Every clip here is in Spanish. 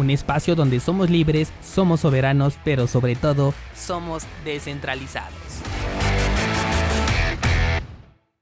un espacio donde somos libres, somos soberanos, pero sobre todo somos descentralizados.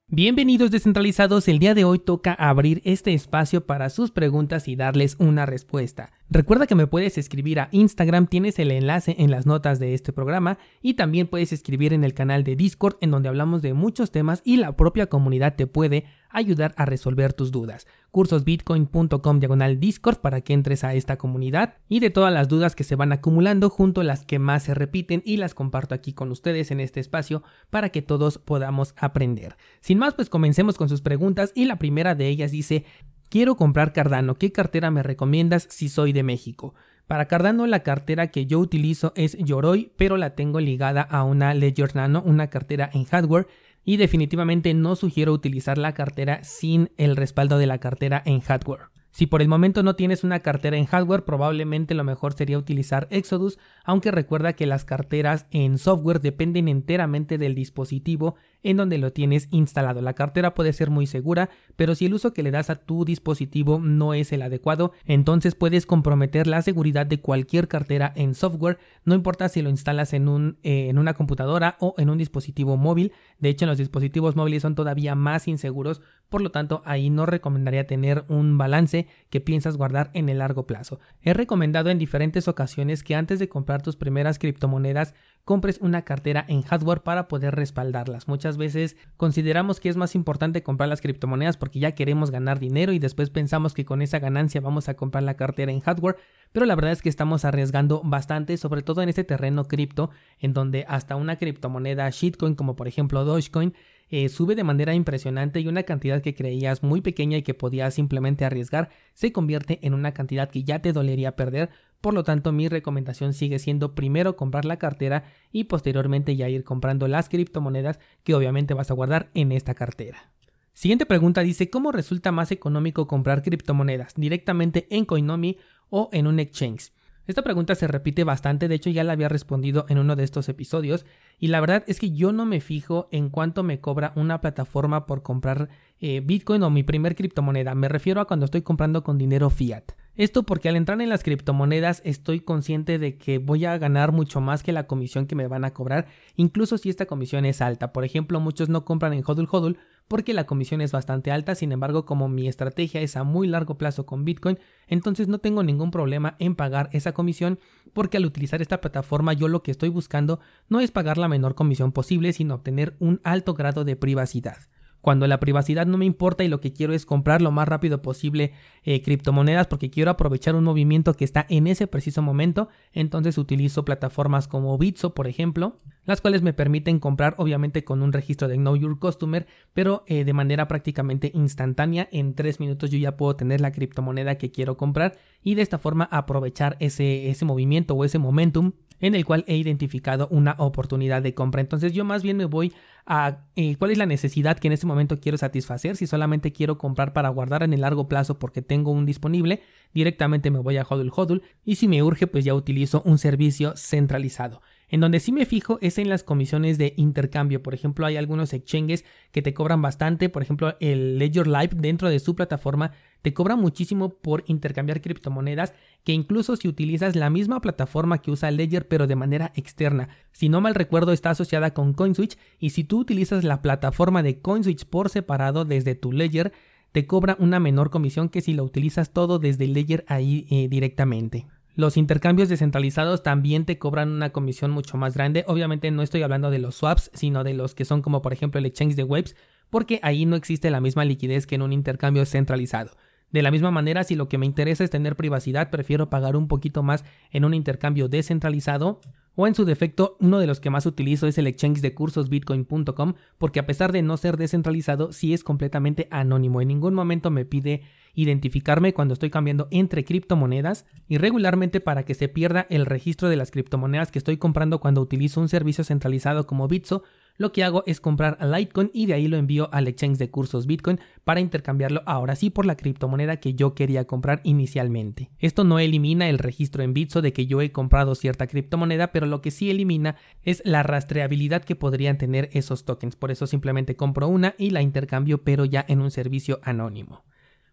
Bienvenidos descentralizados, el día de hoy toca abrir este espacio para sus preguntas y darles una respuesta. Recuerda que me puedes escribir a Instagram, tienes el enlace en las notas de este programa y también puedes escribir en el canal de Discord en donde hablamos de muchos temas y la propia comunidad te puede ayudar a resolver tus dudas. Cursosbitcoin.com diagonal Discord para que entres a esta comunidad y de todas las dudas que se van acumulando junto a las que más se repiten y las comparto aquí con ustedes en este espacio para que todos podamos aprender. Sin más, pues comencemos con sus preguntas y la primera de ellas dice, quiero comprar Cardano, ¿qué cartera me recomiendas si soy de México? Para Cardano la cartera que yo utilizo es Yoroi, pero la tengo ligada a una Ledger Nano, una cartera en hardware y definitivamente no sugiero utilizar la cartera sin el respaldo de la cartera en hardware. Si por el momento no tienes una cartera en hardware, probablemente lo mejor sería utilizar Exodus, aunque recuerda que las carteras en software dependen enteramente del dispositivo en donde lo tienes instalado. La cartera puede ser muy segura, pero si el uso que le das a tu dispositivo no es el adecuado, entonces puedes comprometer la seguridad de cualquier cartera en software, no importa si lo instalas en, un, eh, en una computadora o en un dispositivo móvil. De hecho, los dispositivos móviles son todavía más inseguros, por lo tanto, ahí no recomendaría tener un balance que piensas guardar en el largo plazo. He recomendado en diferentes ocasiones que antes de comprar tus primeras criptomonedas compres una cartera en hardware para poder respaldarlas. Muchas veces consideramos que es más importante comprar las criptomonedas porque ya queremos ganar dinero y después pensamos que con esa ganancia vamos a comprar la cartera en hardware, pero la verdad es que estamos arriesgando bastante, sobre todo en este terreno cripto, en donde hasta una criptomoneda shitcoin como por ejemplo Dogecoin eh, sube de manera impresionante y una cantidad que creías muy pequeña y que podías simplemente arriesgar se convierte en una cantidad que ya te dolería perder. Por lo tanto, mi recomendación sigue siendo primero comprar la cartera y posteriormente ya ir comprando las criptomonedas que obviamente vas a guardar en esta cartera. Siguiente pregunta dice, ¿cómo resulta más económico comprar criptomonedas directamente en Coinomi o en un exchange? Esta pregunta se repite bastante, de hecho ya la había respondido en uno de estos episodios y la verdad es que yo no me fijo en cuánto me cobra una plataforma por comprar eh, Bitcoin o mi primer criptomoneda, me refiero a cuando estoy comprando con dinero fiat. Esto porque al entrar en las criptomonedas estoy consciente de que voy a ganar mucho más que la comisión que me van a cobrar, incluso si esta comisión es alta. Por ejemplo, muchos no compran en HODL HODL porque la comisión es bastante alta, sin embargo, como mi estrategia es a muy largo plazo con Bitcoin, entonces no tengo ningún problema en pagar esa comisión porque al utilizar esta plataforma yo lo que estoy buscando no es pagar la menor comisión posible, sino obtener un alto grado de privacidad cuando la privacidad no me importa y lo que quiero es comprar lo más rápido posible eh, criptomonedas porque quiero aprovechar un movimiento que está en ese preciso momento, entonces utilizo plataformas como Bitso, por ejemplo, las cuales me permiten comprar obviamente con un registro de Know Your Customer, pero eh, de manera prácticamente instantánea, en tres minutos yo ya puedo tener la criptomoneda que quiero comprar y de esta forma aprovechar ese, ese movimiento o ese momentum en el cual he identificado una oportunidad de compra. Entonces yo más bien me voy a eh, cuál es la necesidad que en este momento quiero satisfacer. Si solamente quiero comprar para guardar en el largo plazo porque tengo un disponible, directamente me voy a Hodl Hodl y si me urge pues ya utilizo un servicio centralizado. En donde sí me fijo es en las comisiones de intercambio. Por ejemplo, hay algunos exchanges que te cobran bastante. Por ejemplo, el Ledger Live dentro de su plataforma te cobra muchísimo por intercambiar criptomonedas que incluso si utilizas la misma plataforma que usa Ledger pero de manera externa. Si no mal recuerdo está asociada con CoinSwitch y si tú utilizas la plataforma de CoinSwitch por separado desde tu Ledger te cobra una menor comisión que si lo utilizas todo desde Ledger ahí eh, directamente. Los intercambios descentralizados también te cobran una comisión mucho más grande. Obviamente no estoy hablando de los swaps, sino de los que son como por ejemplo el exchange de webs, porque ahí no existe la misma liquidez que en un intercambio centralizado. De la misma manera, si lo que me interesa es tener privacidad, prefiero pagar un poquito más en un intercambio descentralizado o en su defecto, uno de los que más utilizo es el exchange de cursos bitcoin.com porque a pesar de no ser descentralizado, sí es completamente anónimo. En ningún momento me pide identificarme cuando estoy cambiando entre criptomonedas y regularmente para que se pierda el registro de las criptomonedas que estoy comprando cuando utilizo un servicio centralizado como Bitso, lo que hago es comprar Litecoin y de ahí lo envío al exchange de cursos Bitcoin para intercambiarlo ahora sí por la criptomoneda que yo quería comprar inicialmente. Esto no elimina el registro en Bitso de que yo he comprado cierta criptomoneda, pero lo que sí elimina es la rastreabilidad que podrían tener esos tokens. Por eso simplemente compro una y la intercambio pero ya en un servicio anónimo.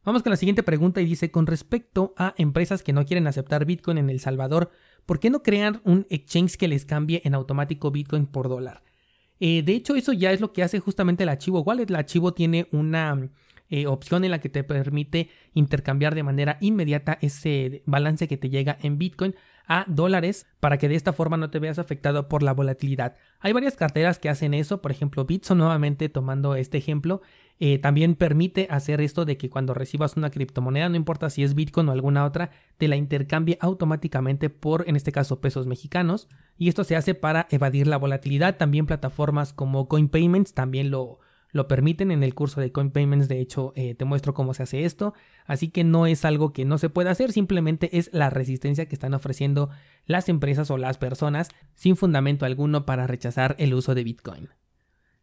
Vamos con la siguiente pregunta y dice, con respecto a empresas que no quieren aceptar Bitcoin en El Salvador, ¿por qué no crean un exchange que les cambie en automático Bitcoin por dólar? Eh, de hecho, eso ya es lo que hace justamente el archivo wallet. El archivo tiene una eh, opción en la que te permite intercambiar de manera inmediata ese balance que te llega en Bitcoin a dólares para que de esta forma no te veas afectado por la volatilidad. Hay varias carteras que hacen eso, por ejemplo Bitso nuevamente tomando este ejemplo, eh, también permite hacer esto de que cuando recibas una criptomoneda, no importa si es Bitcoin o alguna otra, te la intercambie automáticamente por, en este caso, pesos mexicanos. Y esto se hace para evadir la volatilidad. También plataformas como CoinPayments también lo, lo permiten en el curso de Coin Payments, de hecho eh, te muestro cómo se hace esto, así que no es algo que no se pueda hacer, simplemente es la resistencia que están ofreciendo las empresas o las personas sin fundamento alguno para rechazar el uso de Bitcoin.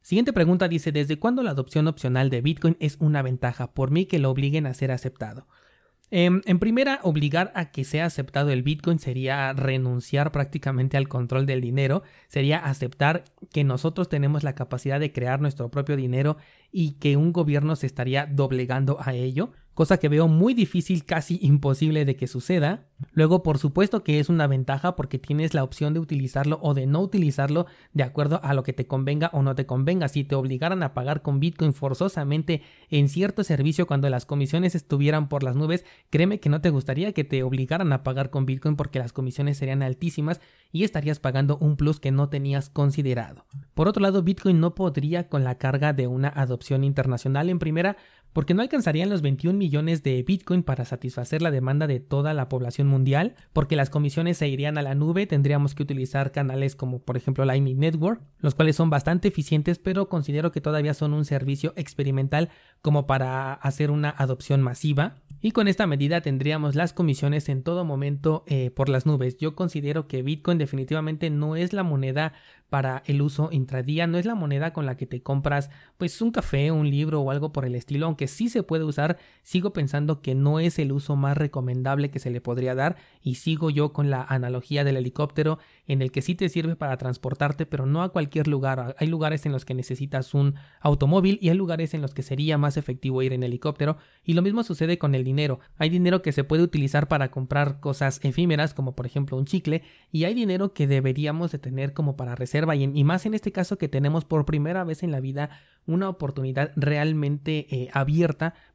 Siguiente pregunta dice, ¿desde cuándo la adopción opcional de Bitcoin es una ventaja? Por mí que lo obliguen a ser aceptado. Em, en primera, obligar a que sea aceptado el Bitcoin sería renunciar prácticamente al control del dinero, sería aceptar que nosotros tenemos la capacidad de crear nuestro propio dinero y que un gobierno se estaría doblegando a ello cosa que veo muy difícil, casi imposible de que suceda. Luego, por supuesto que es una ventaja porque tienes la opción de utilizarlo o de no utilizarlo de acuerdo a lo que te convenga o no te convenga. Si te obligaran a pagar con Bitcoin forzosamente en cierto servicio cuando las comisiones estuvieran por las nubes, créeme que no te gustaría que te obligaran a pagar con Bitcoin porque las comisiones serían altísimas y estarías pagando un plus que no tenías considerado. Por otro lado, Bitcoin no podría con la carga de una adopción internacional. En primera porque no alcanzarían los 21 millones de Bitcoin para satisfacer la demanda de toda la población mundial, porque las comisiones se irían a la nube, tendríamos que utilizar canales como por ejemplo Lightning Network, los cuales son bastante eficientes, pero considero que todavía son un servicio experimental como para hacer una adopción masiva. Y con esta medida tendríamos las comisiones en todo momento eh, por las nubes. Yo considero que Bitcoin definitivamente no es la moneda para el uso intradía, no es la moneda con la que te compras pues un café, un libro o algo por el estilo, aunque sí se puede usar, sigo pensando que no es el uso más recomendable que se le podría dar y sigo yo con la analogía del helicóptero en el que sí te sirve para transportarte, pero no a cualquier lugar. Hay lugares en los que necesitas un automóvil y hay lugares en los que sería más efectivo ir en helicóptero y lo mismo sucede con el dinero. Hay dinero que se puede utilizar para comprar cosas efímeras como por ejemplo un chicle y hay dinero que deberíamos de tener como para reservar y, más en este caso que tenemos por primera vez en la vida una oportunidad realmente eh, abierta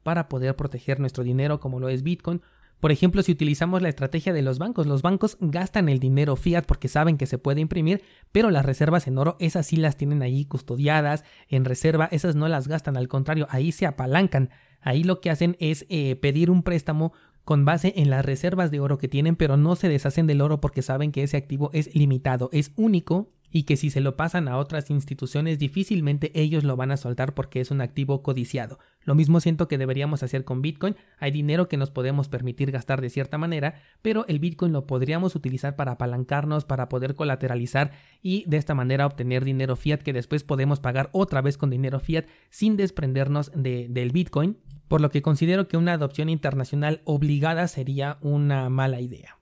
para poder proteger nuestro dinero como lo es Bitcoin. Por ejemplo, si utilizamos la estrategia de los bancos, los bancos gastan el dinero fiat porque saben que se puede imprimir, pero las reservas en oro, esas sí las tienen ahí custodiadas en reserva, esas no las gastan, al contrario, ahí se apalancan. Ahí lo que hacen es eh, pedir un préstamo con base en las reservas de oro que tienen, pero no se deshacen del oro porque saben que ese activo es limitado, es único y que si se lo pasan a otras instituciones difícilmente ellos lo van a soltar porque es un activo codiciado. Lo mismo siento que deberíamos hacer con Bitcoin, hay dinero que nos podemos permitir gastar de cierta manera, pero el Bitcoin lo podríamos utilizar para apalancarnos, para poder colateralizar y de esta manera obtener dinero fiat que después podemos pagar otra vez con dinero fiat sin desprendernos de, del Bitcoin, por lo que considero que una adopción internacional obligada sería una mala idea.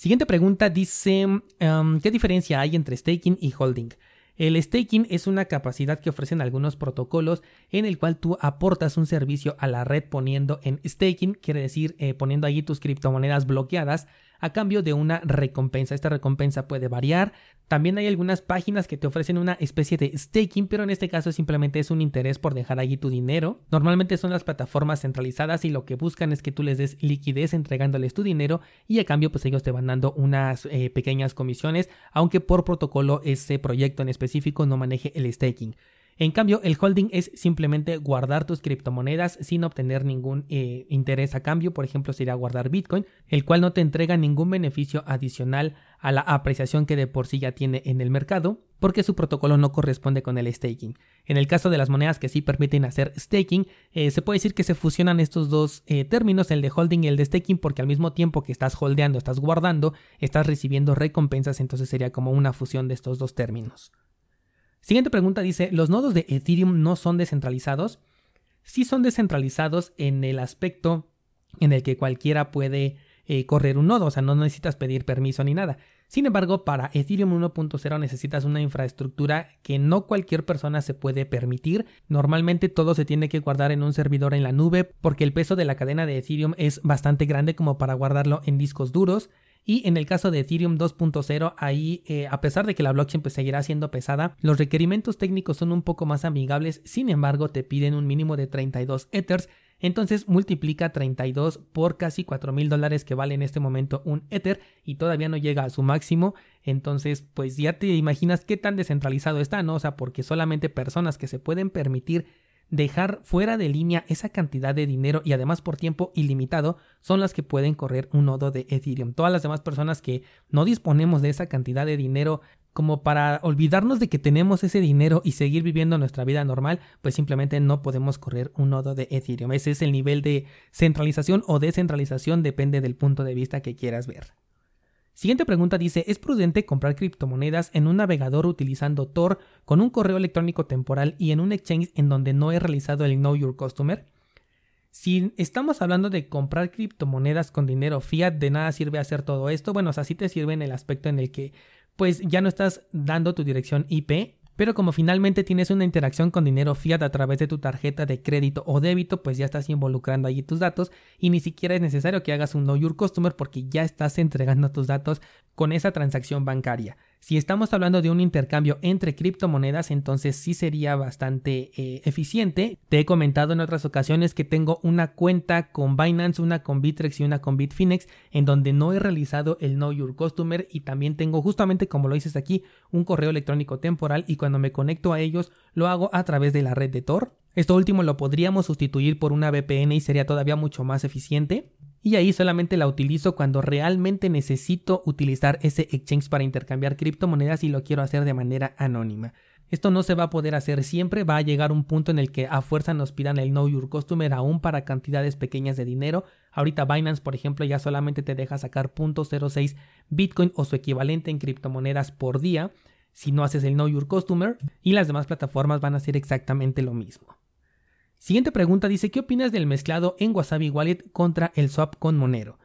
Siguiente pregunta dice, em, ¿qué diferencia hay entre staking y holding? El staking es una capacidad que ofrecen algunos protocolos en el cual tú aportas un servicio a la red poniendo en staking, quiere decir eh, poniendo allí tus criptomonedas bloqueadas a cambio de una recompensa. Esta recompensa puede variar. También hay algunas páginas que te ofrecen una especie de staking, pero en este caso simplemente es un interés por dejar allí tu dinero. Normalmente son las plataformas centralizadas y lo que buscan es que tú les des liquidez entregándoles tu dinero y a cambio pues ellos te van dando unas eh, pequeñas comisiones, aunque por protocolo ese proyecto en específico no maneje el staking. En cambio, el holding es simplemente guardar tus criptomonedas sin obtener ningún eh, interés a cambio. Por ejemplo, sería guardar Bitcoin, el cual no te entrega ningún beneficio adicional a la apreciación que de por sí ya tiene en el mercado. porque su protocolo no corresponde con el staking. En el caso de las monedas que sí permiten hacer staking, eh, se puede decir que se fusionan estos dos eh, términos, el de holding y el de staking, porque al mismo tiempo que estás holdeando, estás guardando, estás recibiendo recompensas, entonces sería como una fusión de estos dos términos. Siguiente pregunta dice, ¿los nodos de Ethereum no son descentralizados? Sí son descentralizados en el aspecto en el que cualquiera puede eh, correr un nodo, o sea, no necesitas pedir permiso ni nada. Sin embargo, para Ethereum 1.0 necesitas una infraestructura que no cualquier persona se puede permitir. Normalmente todo se tiene que guardar en un servidor en la nube porque el peso de la cadena de Ethereum es bastante grande como para guardarlo en discos duros. Y en el caso de Ethereum 2.0, ahí, eh, a pesar de que la blockchain pues, seguirá siendo pesada, los requerimientos técnicos son un poco más amigables, sin embargo te piden un mínimo de 32 Ethers, entonces multiplica 32 por casi 4 mil dólares que vale en este momento un Ether y todavía no llega a su máximo. Entonces, pues ya te imaginas qué tan descentralizado está, ¿no? O sea, porque solamente personas que se pueden permitir dejar fuera de línea esa cantidad de dinero y además por tiempo ilimitado son las que pueden correr un nodo de Ethereum. Todas las demás personas que no disponemos de esa cantidad de dinero como para olvidarnos de que tenemos ese dinero y seguir viviendo nuestra vida normal, pues simplemente no podemos correr un nodo de Ethereum. Ese es el nivel de centralización o descentralización, depende del punto de vista que quieras ver. Siguiente pregunta dice, ¿es prudente comprar criptomonedas en un navegador utilizando Tor con un correo electrónico temporal y en un exchange en donde no he realizado el Know Your Customer? Si estamos hablando de comprar criptomonedas con dinero fiat, de nada sirve hacer todo esto. Bueno, o sea, sí te sirve en el aspecto en el que pues ya no estás dando tu dirección IP, pero como finalmente tienes una interacción con dinero fiat a través de tu tarjeta de crédito o débito, pues ya estás involucrando allí tus datos y ni siquiera es necesario que hagas un Know Your Customer porque ya estás entregando tus datos con esa transacción bancaria. Si estamos hablando de un intercambio entre criptomonedas, entonces sí sería bastante eh, eficiente. Te he comentado en otras ocasiones que tengo una cuenta con Binance, una con Bitrex y una con Bitfinex, en donde no he realizado el Know Your Customer y también tengo justamente como lo dices aquí un correo electrónico temporal y cuando me conecto a ellos lo hago a través de la red de Tor. Esto último lo podríamos sustituir por una VPN y sería todavía mucho más eficiente y ahí solamente la utilizo cuando realmente necesito utilizar ese exchange para intercambiar criptomonedas y lo quiero hacer de manera anónima. Esto no se va a poder hacer siempre, va a llegar un punto en el que a fuerza nos pidan el Know Your Customer aún para cantidades pequeñas de dinero. Ahorita Binance, por ejemplo, ya solamente te deja sacar .06 Bitcoin o su equivalente en criptomonedas por día si no haces el Know Your Customer y las demás plataformas van a hacer exactamente lo mismo. Siguiente pregunta dice, ¿qué opinas del mezclado en Wasabi Wallet contra el swap con Monero?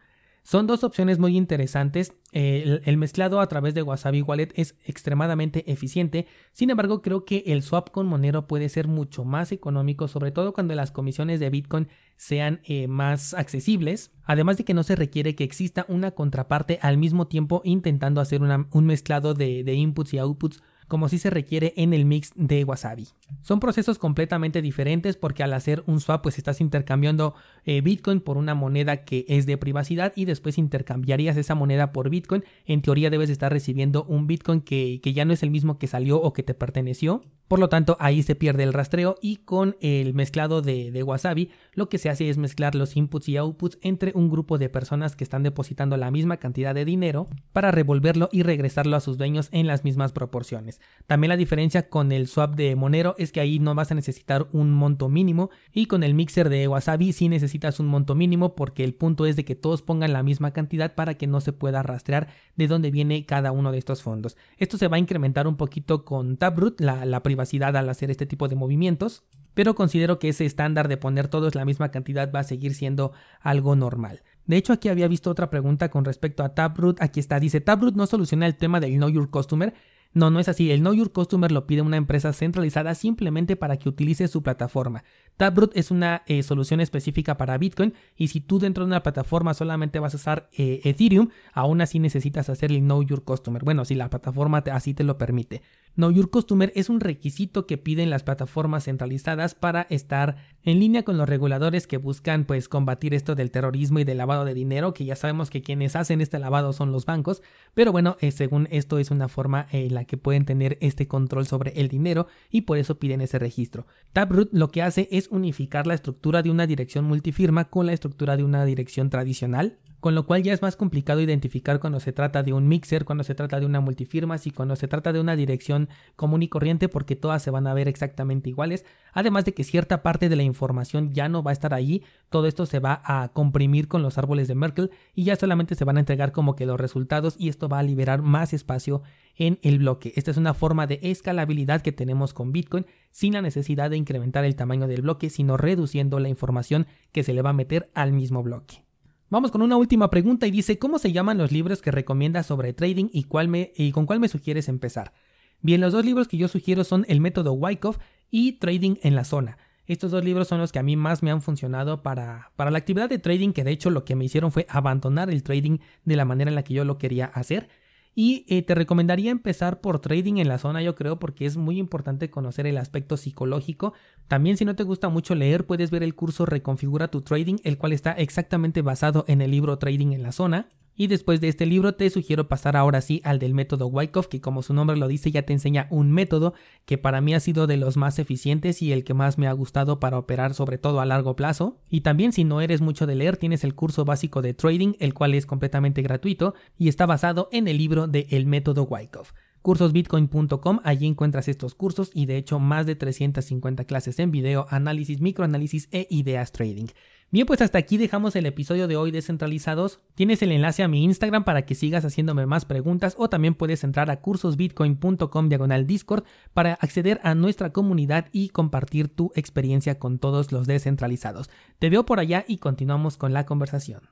Son dos opciones muy interesantes. El, mezclado a través de Wasabi Wallet es extremadamente eficiente. Sin embargo, creo que el swap con Monero puede ser mucho más económico, sobre todo cuando las comisiones de Bitcoin sean eh, más accesibles. Además de que no se requiere que exista una contraparte al mismo tiempo intentando hacer un mezclado de inputs y outputs como si se requiere en el mix de Wasabi. Son procesos completamente diferentes porque al hacer un swap pues estás intercambiando eh, Bitcoin por una moneda que es de privacidad y después intercambiarías esa moneda por Bitcoin. En teoría debes estar recibiendo un Bitcoin que, que ya no es el mismo que salió o que te perteneció. Por lo tanto, ahí se pierde el rastreo y con el mezclado de, de, Wasabi lo que se hace es mezclar los inputs y outputs entre un grupo de personas que están depositando la misma cantidad de dinero para revolverlo y regresarlo a sus dueños en las mismas proporciones. También la diferencia con el swap de Monero es que ahí no vas a necesitar un monto mínimo y con el mixer de Wasabi sí necesitas un monto mínimo porque el punto es de que todos pongan la misma cantidad para que no se pueda rastrear de dónde viene cada uno de estos fondos. Esto se va a incrementar un poquito con Taproot, la, la privacidad al hacer este tipo de movimientos, pero considero que ese estándar de poner todos la misma cantidad va a seguir siendo algo normal. De hecho, aquí había visto otra pregunta con respecto a Taproot. Aquí está, dice, Taproot no soluciona el tema del Know Your Customer. No, no es así. El Know Your Customer lo pide una empresa centralizada simplemente para que utilice su plataforma. Taproot es una eh, solución específica para Bitcoin y si tú dentro de una plataforma solamente vas a usar eh, Ethereum, aún así necesitas hacer el Know Your Customer. Bueno, si la plataforma así te lo permite. Know Your Customer es un requisito que piden las plataformas centralizadas para estar en línea con los reguladores que buscan pues combatir esto del terrorismo y del lavado de dinero, que ya sabemos que quienes hacen este lavado son los bancos, pero bueno, eh, según esto es una forma en la que pueden tener este control sobre el dinero y por eso piden ese registro. Taproot lo que hace es unificar la estructura de una dirección multifirma con la estructura de una dirección tradicional con lo cual ya es más complicado identificar cuando se trata de un mixer, cuando se trata de una multifirma, y cuando se trata de una dirección común y corriente porque todas se van a ver exactamente iguales, además de que cierta parte de la información ya no va a estar ahí, todo esto se va a comprimir con los árboles de Merkle y ya solamente se van a entregar como que los resultados y esto va a liberar más espacio en el bloque. Esta es una forma de escalabilidad que tenemos con Bitcoin sin la necesidad de incrementar el tamaño del bloque, sino reduciendo la información que se le va a meter al mismo bloque. Vamos con una última pregunta y dice, ¿cómo se llaman los libros que recomiendas sobre trading y, cuál me, con cuál me sugieres empezar? Bien, los dos libros que yo sugiero son El método Wyckoff y Trading en la zona. Estos dos libros son los que a mí más me han funcionado para, para la actividad de trading, que de hecho lo que me hicieron fue abandonar el trading de la manera en la que yo lo quería hacer. Y eh, te recomendaría empezar por trading en la zona, yo creo, porque es muy importante conocer el aspecto psicológico. También si no te gusta mucho leer, puedes ver el curso Reconfigura tu Trading, el cual está exactamente basado en el libro Trading en la zona. Y después de este libro te sugiero pasar ahora sí al del método Wyckoff, que como su nombre lo dice ya te enseña un método que para mí ha sido de los más eficientes y el que más me ha gustado para operar sobre todo a largo plazo. Y también si no eres mucho de leer tienes el curso básico de trading, el cual es completamente gratuito y está basado en el libro de El método Wyckoff cursosbitcoin.com, allí encuentras estos cursos y de hecho más de 350 clases en video, análisis, microanálisis e ideas trading. Bien, pues hasta aquí dejamos el episodio de hoy descentralizados. Tienes el enlace a mi Instagram para que sigas haciéndome más preguntas o también puedes entrar a cursosbitcoin.com diagonal Discord para acceder a nuestra comunidad y compartir tu experiencia con todos los descentralizados. Te veo por allá y continuamos con la conversación.